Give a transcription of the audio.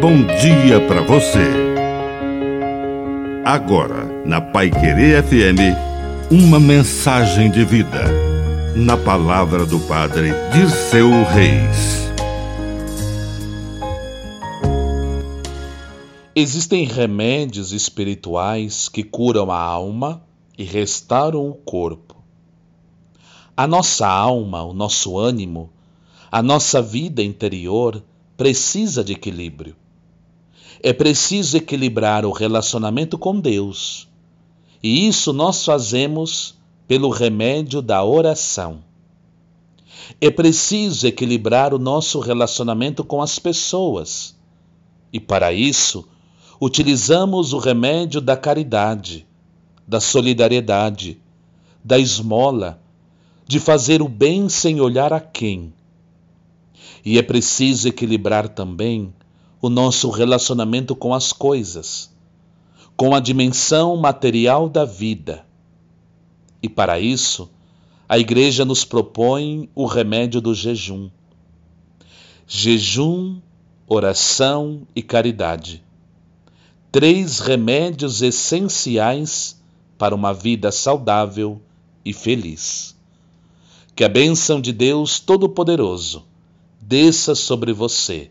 bom dia para você. Agora, na Pai Querer FM, uma mensagem de vida. Na palavra do Padre Dirceu Reis. Existem remédios espirituais que curam a alma e restauram o corpo. A nossa alma, o nosso ânimo, a nossa vida interior precisa de equilíbrio. É preciso equilibrar o relacionamento com Deus. E isso nós fazemos pelo remédio da oração. É preciso equilibrar o nosso relacionamento com as pessoas. E para isso, utilizamos o remédio da caridade, da solidariedade, da esmola, de fazer o bem sem olhar a quem e é preciso equilibrar também o nosso relacionamento com as coisas, com a dimensão material da vida. E para isso, a Igreja nos propõe o remédio do jejum. Jejum, oração e caridade. Três remédios essenciais para uma vida saudável e feliz. Que a bênção de Deus Todo-Poderoso desça sobre você.